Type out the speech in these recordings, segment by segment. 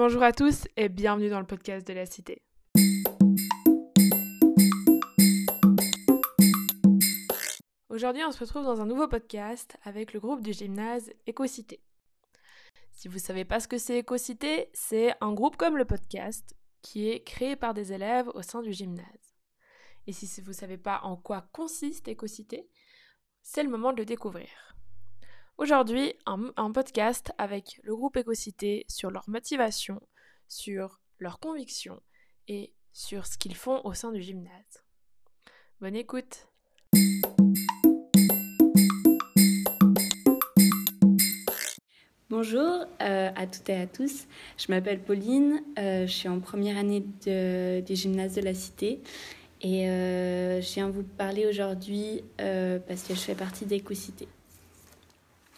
Bonjour à tous et bienvenue dans le podcast de la Cité. Aujourd'hui, on se retrouve dans un nouveau podcast avec le groupe du gymnase Écocité. Si vous ne savez pas ce que c'est Écocité, c'est un groupe comme le podcast qui est créé par des élèves au sein du gymnase. Et si vous ne savez pas en quoi consiste Écocité, c'est le moment de le découvrir. Aujourd'hui, un, podcast avec le groupe Écocité sur leur motivation, sur leurs convictions et sur ce qu'ils font au sein du gymnase. Bonne écoute Bonjour euh, à toutes et à tous. Je m'appelle Pauline, euh, je suis en première année du gymnase de la Cité et euh, je viens vous parler aujourd'hui parce que je fais partie d'Écocité.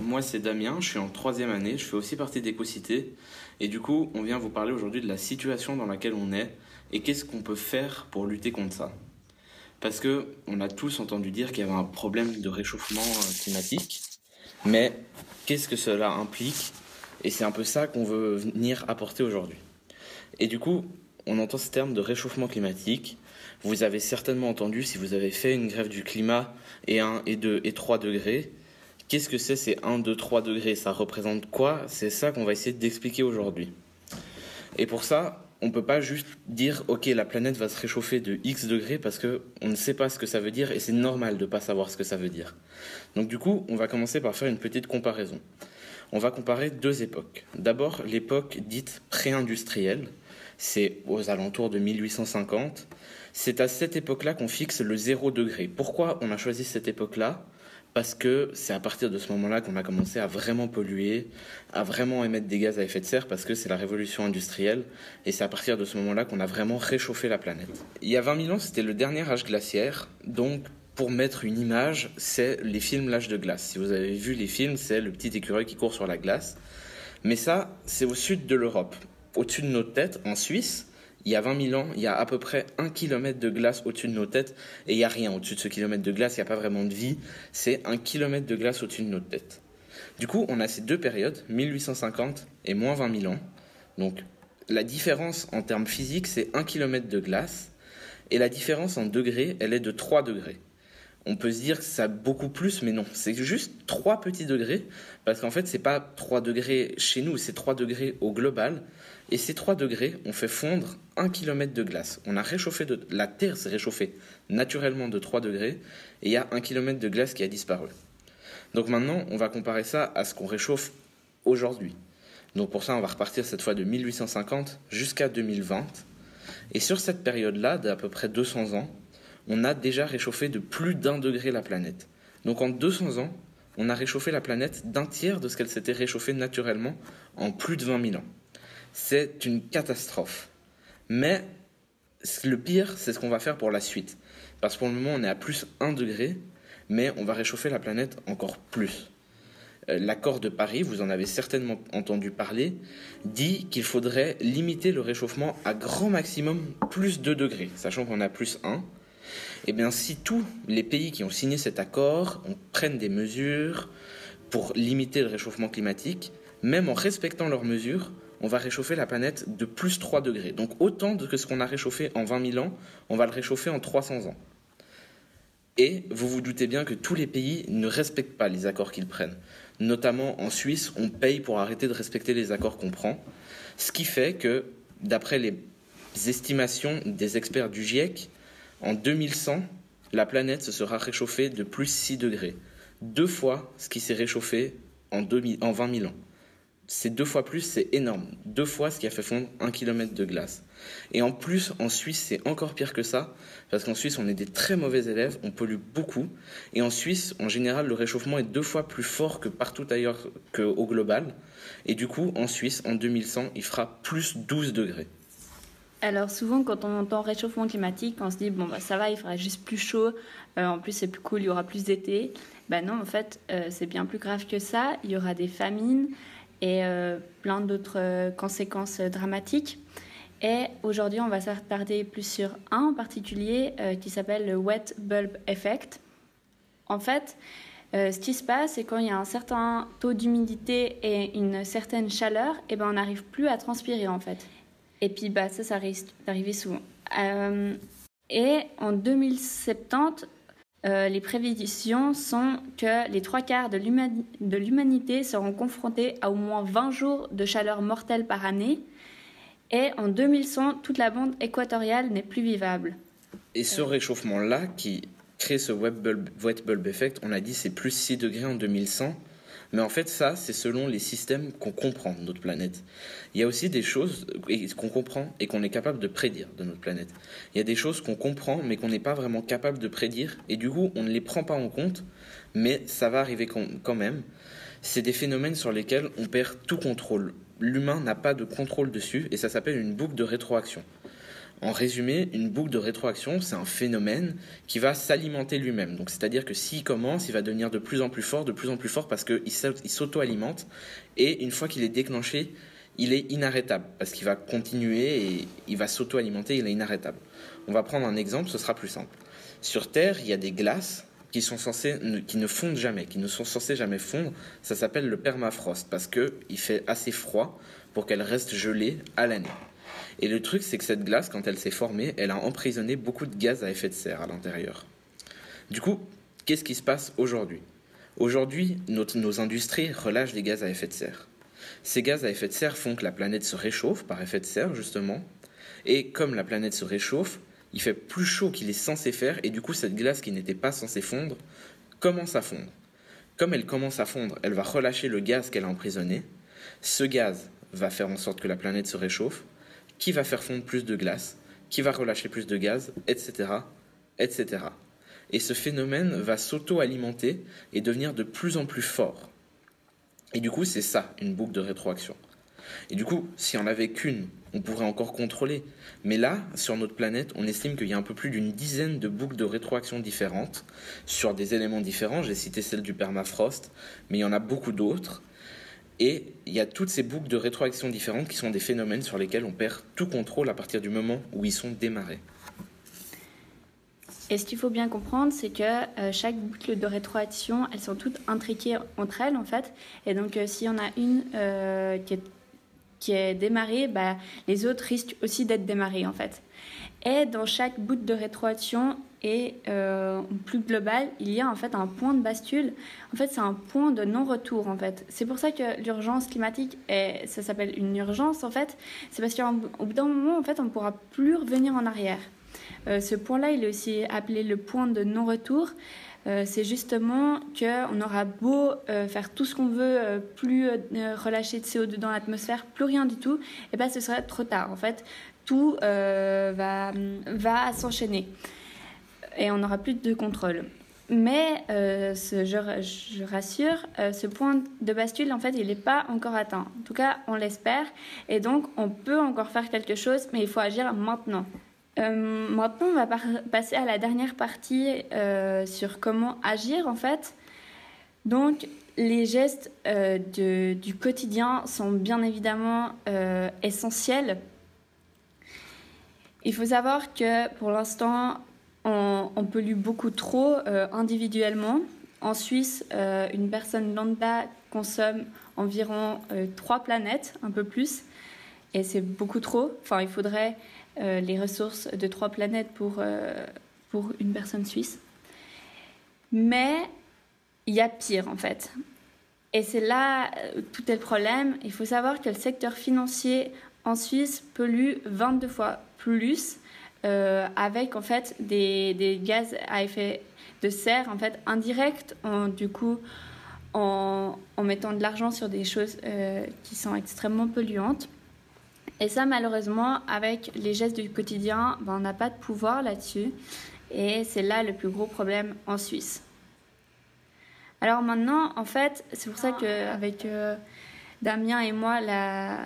Moi, c'est Damien, je suis en troisième année, je fais aussi partie d'Écocité. Et du coup, on vient vous parler aujourd'hui de la situation dans laquelle on est et qu'est-ce qu'on peut faire pour lutter contre ça. Parce que on a tous entendu dire qu'il y avait un problème de réchauffement euh, climatique, mais qu'est-ce que cela implique? Et c'est un peu ça qu'on veut venir apporter aujourd'hui. Et du coup, on entend ce terme de réchauffement climatique. Vous avez certainement entendu, si vous avez fait une grève du climat et 1 et 2 et 3 degrés, Qu'est-ce que c'est ces 1, 2, 3 degrés? Ça représente quoi? C'est ça qu'on va essayer d'expliquer aujourd'hui. Et pour ça, on ne peut pas juste dire ok la planète va se réchauffer de x degrés parce que on ne sait pas ce que ça veut dire et c'est normal de ne pas savoir ce que ça veut dire. Donc du coup, on va commencer par faire une petite comparaison. On va comparer deux époques. D'abord l'époque dite pré-industrielle, c'est aux alentours de 1850. C'est à cette époque-là qu'on fixe le 0 degré. Pourquoi on a choisi cette époque-là? Parce que c'est à partir de ce moment-là qu'on a commencé à vraiment polluer, à vraiment émettre des gaz à effet de serre, parce que c'est la révolution industrielle, et c'est à partir de ce moment-là qu'on a vraiment réchauffé la planète. Il y a 20 000 ans, c'était le dernier âge glaciaire, donc pour mettre une image, c'est les films L'âge de glace. Si vous avez vu les films, c'est le petit écureuil qui court sur la glace. Mais ça, c'est au sud de l'Europe. Au-dessus de notre tête, en Suisse, il y a 20 000 ans, il y a à peu près un kilomètre de glace au-dessus de nos têtes et il n'y a rien au-dessus de ce kilomètre de glace, il n'y a pas vraiment de vie, c'est un kilomètre de glace au-dessus de notre tête. Du coup, on a ces deux périodes, 1850 et moins 20 000 ans. Donc la différence en termes physiques, c'est un kilomètre de glace et la différence en degrés, elle est de 3 degrés. On peut se dire que ça beaucoup plus, mais non, c'est juste 3 petits degrés, parce qu'en fait, c'est pas 3 degrés chez nous, c'est 3 degrés au global. Et ces 3 degrés ont fait fondre 1 km de glace. On a réchauffé. La Terre s'est réchauffée naturellement de 3 degrés et il y a 1 km de glace qui a disparu. Donc maintenant, on va comparer ça à ce qu'on réchauffe aujourd'hui. Donc pour ça, on va repartir cette fois de 1850 jusqu'à 2020. Et sur cette période-là, d'à peu près 200 ans, on a déjà réchauffé de plus d'un degré la planète. Donc en 200 ans, on a réchauffé la planète d'un tiers de ce qu'elle s'était réchauffée naturellement en plus de 20 000 ans c'est une catastrophe. Mais le pire, c'est ce qu'on va faire pour la suite. Parce que pour le moment, on est à plus 1 degré, mais on va réchauffer la planète encore plus. Euh, l'accord de Paris, vous en avez certainement entendu parler, dit qu'il faudrait limiter le réchauffement à grand maximum plus 2 degrés, sachant qu'on a plus 1. Eh bien, si tous les pays qui ont signé cet accord prennent des mesures pour limiter le réchauffement climatique, même en respectant leurs mesures, on va réchauffer la planète de plus 3 degrés. Donc autant que ce qu'on a réchauffé en 20 000 ans, on va le réchauffer en 300 ans. Et vous vous doutez bien que tous les pays ne respectent pas les accords qu'ils prennent. Notamment en Suisse, on paye pour arrêter de respecter les accords qu'on prend. Ce qui fait que, d'après les estimations des experts du GIEC, en 2100, la planète se sera réchauffée de plus 6 degrés. Deux fois ce qui s'est réchauffé en, 20 000 ans c'est deux fois plus, c'est énorme. Deux fois ce qui a fait fondre un kilomètre de glace. Et en plus, en Suisse, c'est encore pire que ça, parce qu'en Suisse, on est des très mauvais élèves, on pollue beaucoup. Et en Suisse, en général, le réchauffement est deux fois plus fort que partout ailleurs qu'au global. Et du coup, en Suisse, en 2100, il fera plus 12 degrés. Alors souvent, quand on entend réchauffement climatique, on se dit bon bah ça va, il fera juste plus chaud. Euh, en plus, c'est plus cool, il y aura plus d'été. Ben non, en fait, euh, c'est bien plus grave que ça. Il y aura des famines, et euh, plein d'autres conséquences dramatiques. Et aujourd'hui, on va s'attarder plus sur un en particulier qui s'appelle le wet bulb effect. En fait, ce qui se passe, c'est quand il y a un certain taux d'humidité et une certaine chaleur, et ben on n'arrive plus à transpirer en fait. Et puis bah, ça, ça risque d'arriver souvent. et en 2070, euh, les prévisions sont que les trois quarts de l'humanité seront confrontés à au moins 20 jours de chaleur mortelle par année. Et en 2100, toute la bande équatoriale n'est plus vivable. Et ce réchauffement-là, qui crée ce wet bulb, wet bulb effect, on a dit c'est plus 6 degrés en 2100. Mais en fait, ça, c'est selon les systèmes qu'on comprend de notre planète. Il y a aussi des choses qu'on comprend et qu'on est capable de prédire de notre planète. Il y a des choses qu'on comprend mais qu'on n'est pas vraiment capable de prédire et du coup, on ne les prend pas en compte, mais ça va arriver quand même. C'est des phénomènes sur lesquels on perd tout contrôle. L'humain n'a pas de contrôle dessus et ça s'appelle une boucle de rétroaction. En résumé, une boucle de rétroaction, c'est un phénomène qui va s'alimenter lui-même. Donc, c'est-à-dire que s'il commence, il va devenir de plus en plus fort, de plus en plus fort parce qu'il s'auto-alimente. Et une fois qu'il est déclenché, il est inarrêtable parce qu'il va continuer et il va s'auto-alimenter, il est inarrêtable. On va prendre un exemple, ce sera plus simple. Sur Terre, il y a des glaces qui sont qui ne fondent jamais, qui ne sont censées jamais fondre. Ça s'appelle le permafrost parce qu'il fait assez froid pour qu'elles restent gelées à l'année. Et le truc, c'est que cette glace, quand elle s'est formée, elle a emprisonné beaucoup de gaz à effet de serre à l'intérieur. Du coup, qu'est-ce qui se passe aujourd'hui? Aujourd'hui, nos industries relâchent des gaz à effet de serre. Ces gaz à effet de serre font que la planète se réchauffe par effet de serre, justement. Et comme la planète se réchauffe, il fait plus chaud qu'il est censé faire, et du coup, cette glace qui n'était pas censée fondre commence à fondre. Comme elle commence à fondre, elle va relâcher le gaz qu'elle a emprisonné. Ce gaz va faire en sorte que la planète se réchauffe, qui va faire fondre plus de glace, qui va relâcher plus de gaz, etc. etc. Et ce phénomène va s'auto-alimenter et devenir de plus en plus fort. Et du coup, c'est ça, une boucle de rétroaction. Et du coup, si on avait qu'une, on pourrait encore contrôler. Mais là, sur notre planète, on estime qu'il y a un peu plus d'une dizaine de boucles de rétroaction différentes sur des éléments différents. J'ai cité celle du permafrost, mais il y en a beaucoup d'autres. Et il y a toutes ces boucles de rétroaction différentes qui sont des phénomènes sur lesquels on perd tout contrôle à partir du moment où ils sont démarrés. Et ce qu'il faut bien comprendre, c'est que euh, chaque boucle de rétroaction, elles sont toutes intriquées entre elles, en fait. Et donc, euh, s'il y en a une euh, qui, est, qui est démarrée, bah, les autres risquent aussi d'être démarrées, en fait. Et dans chaque bout de rétroaction et euh, plus global, il y a en fait un point de bascule. En fait, c'est un point de non-retour en fait. C'est pour ça que l'urgence climatique, ça s'appelle une urgence en fait. C'est parce qu'au bout d'un moment, en fait, on ne pourra plus revenir en arrière. Euh, ce point-là, il est aussi appelé le point de non-retour. Euh, c'est justement qu'on aura beau faire tout ce qu'on veut, plus relâcher de CO2 dans l'atmosphère, plus rien du tout, et ben ce sera trop tard. En fait, tout euh, va, va s'enchaîner et on n'aura plus de contrôle. Mais euh, je, je, rassure, euh, ce point de bascule, en fait, il n'est pas encore atteint. En tout cas, on l'espère. Et donc, on peut encore faire quelque chose, mais il faut agir maintenant. maintenant, on va passer à la dernière partie sur comment agir, en fait. Donc, les gestes de, du quotidien sont bien évidemment essentiels il faut savoir que pour l'instant, on, pollue beaucoup trop euh, individuellement. En Suisse, euh, une personne lambda consomme environ euh, trois planètes, un peu plus, et c'est beaucoup trop. Enfin, il faudrait les ressources de trois planètes pour, pour une personne suisse. Mais il y a pire en fait. Et c'est là tout est le problème. Il faut savoir que le secteur financier en Suisse pollue 22 fois plus euh, avec en fait des, des, gaz à effet de serre en fait indirects en, du coup en, en mettant de l'argent sur des choses euh, qui sont extrêmement polluantes. Et ça malheureusement avec les gestes du quotidien ben, on n'a pas de pouvoir là-dessus. Et c'est là le plus gros problème en Suisse. Alors maintenant en fait c'est pour ça qu'avec euh, Damien et moi la,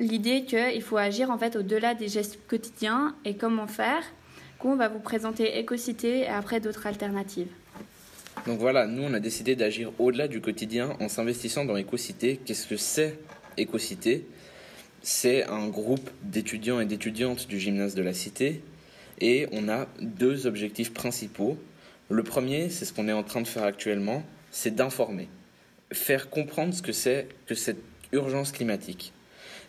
l'idée qu'il faut agir en fait au-delà des gestes quotidiens et comment faire, qu'on va vous présenter Écocité et après d'autres alternatives. Donc voilà, nous on a décidé d'agir au-delà du quotidien en s'investissant dans Écocité. Qu'est-ce que c'est Écocité? C'est un groupe d'étudiants et d'étudiantes du gymnase de la Cité et on a deux objectifs principaux. Le premier, c'est ce qu'on est en train de faire actuellement, c'est d'informer, faire comprendre ce que c'est que cette urgence climatique.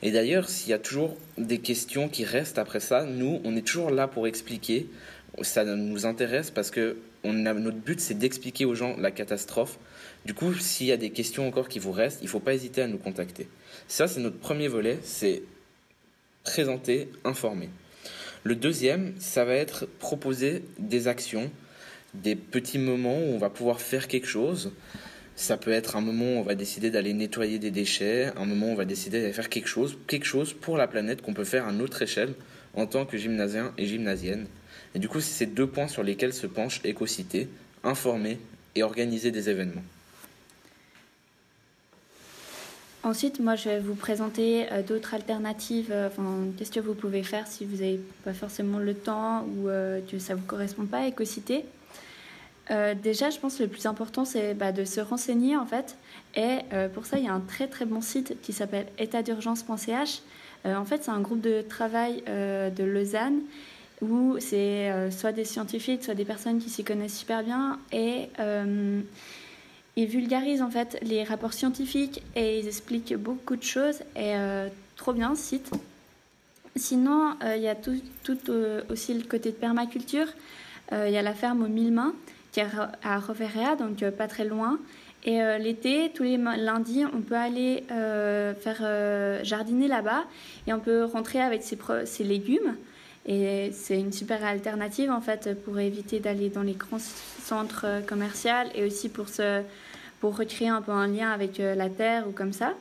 Et d'ailleurs, s'il y a toujours des questions qui restent après ça, nous, on est toujours là pour expliquer. Ça nous intéresse parce que notre but, c'est d'expliquer aux gens la catastrophe. Du coup, s'il y a des questions encore qui vous restent, il ne faut pas hésiter à nous contacter. Ça, c'est notre premier volet, c'est présenter, informer. Le deuxième, ça va être proposer des actions, des petits moments où on va pouvoir faire quelque chose. Ça peut être un moment où on va décider d'aller nettoyer des déchets, un moment où on va décider d'aller faire quelque chose, quelque chose pour la planète qu'on peut faire à notre échelle en tant que gymnasien et gymnasienne. Et du coup, c'est ces deux points sur lesquels se penche Écocité, informer et organiser des événements. Ensuite, moi, je vais vous présenter euh, d'autres alternatives. Euh, enfin, qu'est-ce que vous pouvez faire si vous n'avez pas forcément le temps ou euh, que ça ne vous correspond pas à Écocité. Déjà, je pense que le plus important, c'est bah, de se renseigner, en fait. Et pour ça, il y a un très, très bon site qui s'appelle étatdurgence.ch. en fait, c'est un groupe de travail de Lausanne où c'est soit des scientifiques, soit des personnes qui s'y connaissent super bien. Et ils vulgarisent en fait les rapports scientifiques et ils expliquent beaucoup de choses et euh, trop bien ce site. Sinon, euh, il y a tout, euh, aussi le côté de permaculture. Il y a la ferme aux mille mains à Roverea, donc pas très loin. Et l'été, tous les lundis, on peut aller faire jardiner là-bas et on peut rentrer avec ses, ses légumes. Et c'est une super alternative en fait pour éviter d'aller dans les grands centres commerciaux et aussi pour se pour recréer un peu un lien avec euh, la terre ou comme ça.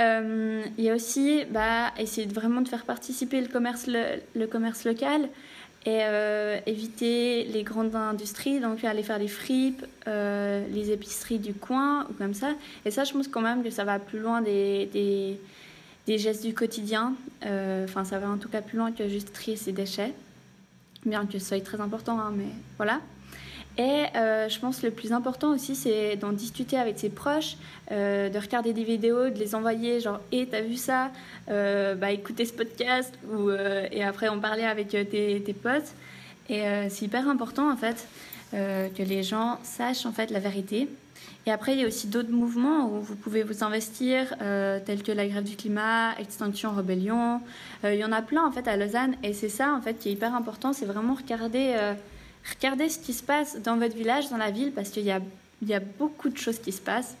Euh, il y a aussi bah, essayer de vraiment de faire participer le commerce, le, commerce local et euh, éviter les grandes industries, donc aller faire les fripes, les épiceries du coin ou comme ça. Et ça, je pense quand même que ça va plus loin des, des, gestes du quotidien. Enfin, ça va en tout cas plus loin que juste trier ses déchets, bien que ce soit très important, hein, mais voilà. Et euh, je pense que le plus important aussi, c'est d'en discuter avec ses proches, euh, de regarder des vidéos, de les envoyer, genre, hé, t'as vu ça? Euh, Bah écoutez ce podcast, ou, et après on parlait avec tes, tes potes. Et c'est hyper important en fait que les gens sachent en fait la vérité. Et après, il y a aussi d'autres mouvements où vous pouvez vous investir, tels que la grève du climat, Extinction Rebellion. il y en a plein en fait à Lausanne, et c'est ça en fait qui est hyper important, c'est vraiment regarder Regardez ce qui se passe dans votre village, dans la ville, parce qu'il y a, beaucoup de choses qui se passent.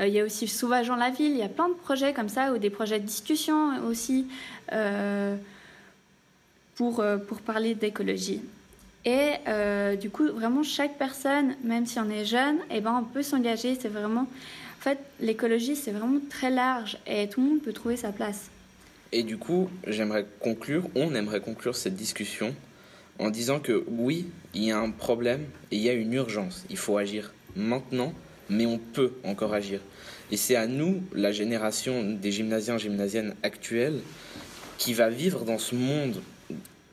Euh, il y a aussi Sauvage en la ville, il y a plein de projets comme ça, ou des projets de discussion aussi, euh, pour, euh, pour parler d'écologie. Et du coup, vraiment, chaque personne, même si on est jeune, eh ben, on peut s'engager. C'est vraiment. En fait, l'écologie, c'est vraiment très large et tout le monde peut trouver sa place. Et du coup, j'aimerais conclure, on aimerait conclure cette discussion en disant que oui, il y a un problème et il y a une urgence. Il faut agir maintenant, mais on peut encore agir. Et c'est à nous, la génération des gymnasiens, gymnasiennes actuelles, qui va vivre dans ce monde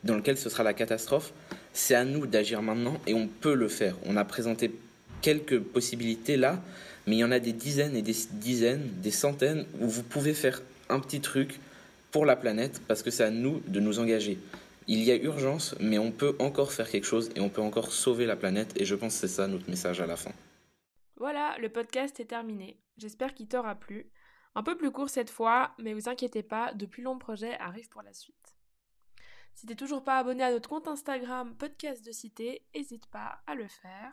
dans lequel ce sera la catastrophe, c'est à nous d'agir maintenant et on peut le faire. On a présenté quelques possibilités là, mais il y en a des dizaines et des dizaines, des centaines où vous pouvez faire un petit truc pour la planète parce que c'est à nous de nous engager il y a urgence, mais on peut encore faire quelque chose et on peut encore sauver la planète. Et je pense que c'est ça notre message à la fin. Voilà, le podcast est terminé. J'espère qu'il t'aura plu. Un peu plus court cette fois, mais vous inquiétez pas, de plus longs projets arrivent pour la suite. Si t'es toujours pas abonné à notre compte Instagram Podcast de Cité, n'hésite pas à le faire.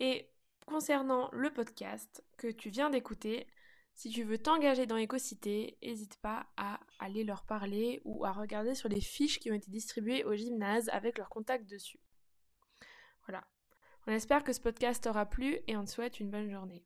Et concernant le podcast que tu viens d'écouter, si tu veux t'engager dans Écocité, n'hésite pas à aller leur parler ou à regarder sur les fiches qui ont été distribuées au gymnase avec leur contact dessus. Voilà. On espère que ce podcast t'aura plu et on te souhaite une bonne journée.